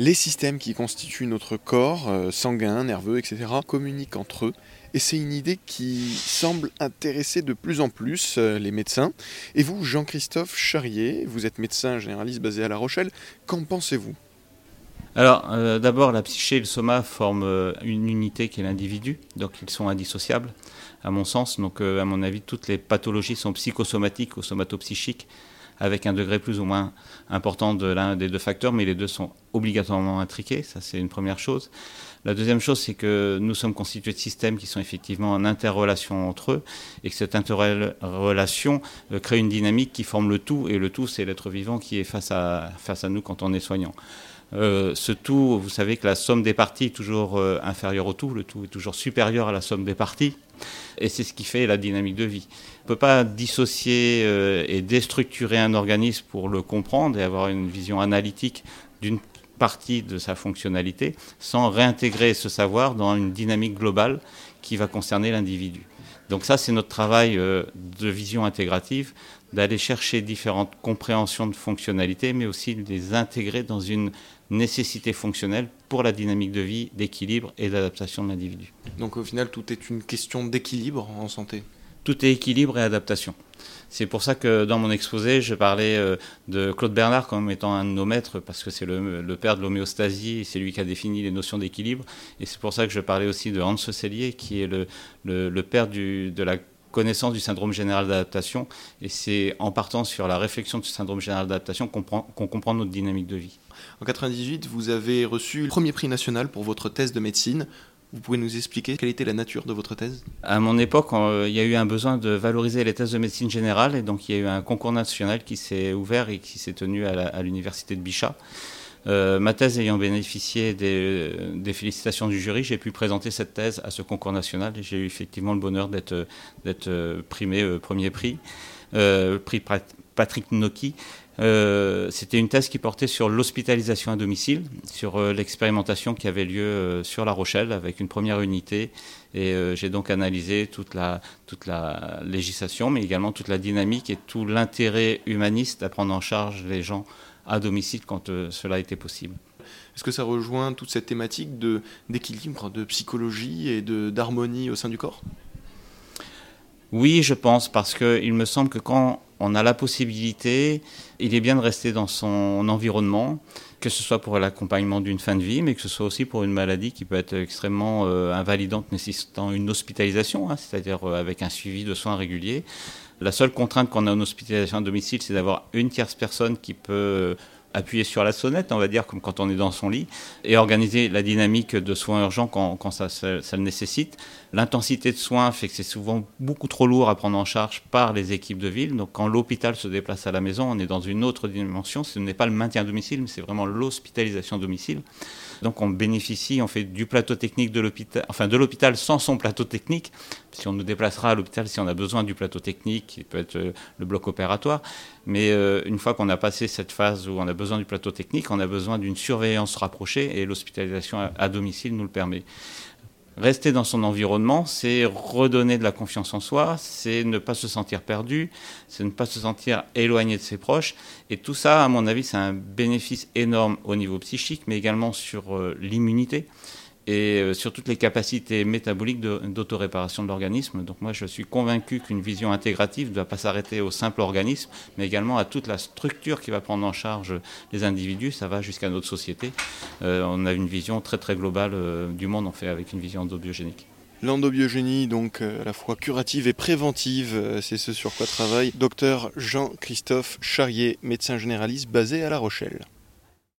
Les systèmes qui constituent notre corps, euh, sanguin, nerveux, etc., communiquent entre eux. Et c'est une idée qui semble intéresser de plus en plus euh, les médecins. Et vous, Jean-Christophe Charrier, vous êtes médecin généraliste basé à La Rochelle, qu'en pensez-vous? Alors, euh, d'abord, la psyché et le soma forment une unité qui est l'individu, donc ils sont indissociables, à mon sens. Donc, à mon avis, toutes les pathologies sont psychosomatiques ou somatopsychiques avec un degré plus ou moins important de l'un des deux facteurs, mais les deux sont obligatoirement intriqués, ça c'est une première chose. La deuxième chose, c'est que nous sommes constitués de systèmes qui sont effectivement en interrelation entre eux, et que cette interrelation euh, crée une dynamique qui forme le tout, et le tout, c'est l'être vivant qui est face à, face à nous quand on est soignant. Euh, ce tout, vous savez que la somme des parties est toujours euh, inférieure au tout, le tout est toujours supérieur à la somme des parties, et c'est ce qui fait la dynamique de vie. On ne peut pas dissocier euh, et déstructurer un organisme pour le comprendre et avoir une vision analytique d'une partie de sa fonctionnalité sans réintégrer ce savoir dans une dynamique globale qui va concerner l'individu. Donc ça, c'est notre travail de vision intégrative, d'aller chercher différentes compréhensions de fonctionnalités, mais aussi de les intégrer dans une nécessité fonctionnelle pour la dynamique de vie, d'équilibre et d'adaptation de l'individu. Donc au final, tout est une question d'équilibre en santé? Tout est équilibre et adaptation. C'est pour ça que dans mon exposé, je parlais euh, de Claude Bernard comme étant un de nos maîtres, parce que c'est le, père de l'homéostasie, c'est lui qui a défini les notions d'équilibre. Et c'est pour ça que je parlais aussi de Hans Sellier, qui est le, le père du, de la connaissance du syndrome général d'adaptation. Et c'est en partant sur la réflexion du syndrome général d'adaptation qu'on comprend notre dynamique de vie. En 98, vous avez reçu le premier prix national pour votre thèse de médecine. Vous pouvez nous expliquer quelle était la nature de votre thèse? À mon époque, il y a eu un besoin de valoriser les thèses de médecine générale et donc il y a eu un concours national qui s'est ouvert et qui s'est tenu à l'université de Bichat. Euh, ma thèse ayant bénéficié des, félicitations du jury, j'ai pu présenter cette thèse à ce concours national et j'ai eu effectivement le bonheur d'être euh, primé euh, premier prix, prix Patrick Noki. C'était une thèse qui portait sur l'hospitalisation à domicile, sur l'expérimentation qui avait lieu sur La Rochelle avec une première unité. Et j'ai donc analysé toute la, toute la législation, mais également toute la dynamique et tout l'intérêt humaniste à prendre en charge les gens à domicile quand euh, cela était possible. Est-ce que ça rejoint toute cette thématique d'équilibre, de, psychologie et d'harmonie au sein du corps? Oui, je pense, parce qu'il me semble que quand on a la possibilité, il est bien de rester dans son environnement, que ce soit pour l'accompagnement d'une fin de vie, mais que ce soit aussi pour une maladie qui peut être extrêmement euh, invalidante, nécessitant une hospitalisation, hein, c'est-à-dire euh, avec un suivi de soins réguliers. La seule contrainte qu'on a en hospitalisation à domicile, c'est d'avoir une tierce personne qui peut appuyer sur la sonnette, on va dire, comme quand on est dans son lit, et organiser la dynamique de soins urgents quand, ça, le nécessite. L'intensité de soins fait que c'est souvent beaucoup trop lourd à prendre en charge par les équipes de ville. Donc quand l'hôpital se déplace à la maison, on est dans une autre dimension. Ce n'est pas le maintien à domicile, mais c'est vraiment l'hospitalisation à domicile. Donc on bénéficie, on fait du plateau technique de l'hôpital, enfin de l'hôpital sans son plateau technique. Si on nous déplacera à l'hôpital, si on a besoin du plateau technique, qui peut être euh, le bloc opératoire. Mais euh, une fois qu'on a passé cette phase où on a besoin du plateau technique, on a besoin d'une surveillance rapprochée et l'hospitalisation à domicile nous le permet. Rester dans son environnement, c'est redonner de la confiance en soi, c'est ne pas se sentir perdu, c'est ne pas se sentir éloigné de ses proches. Et tout ça, à mon avis, c'est un bénéfice énorme au niveau psychique, mais également sur euh, l'immunité et euh, sur toutes les capacités métaboliques d'autoréparation de, l'organisme. Donc moi, je suis convaincu qu'une vision intégrative ne doit pas s'arrêter au simple organisme, mais également à toute la structure qui va prendre en charge les individus. Ça va jusqu'à notre société. Euh, on a une vision très très globale euh, du monde, on fait avec une vision endobiogénique. L'endobiogénie, donc à la fois curative et préventive, c'est ce sur quoi travaille docteur Jean-Christophe Charrier, médecin généraliste basé à La Rochelle.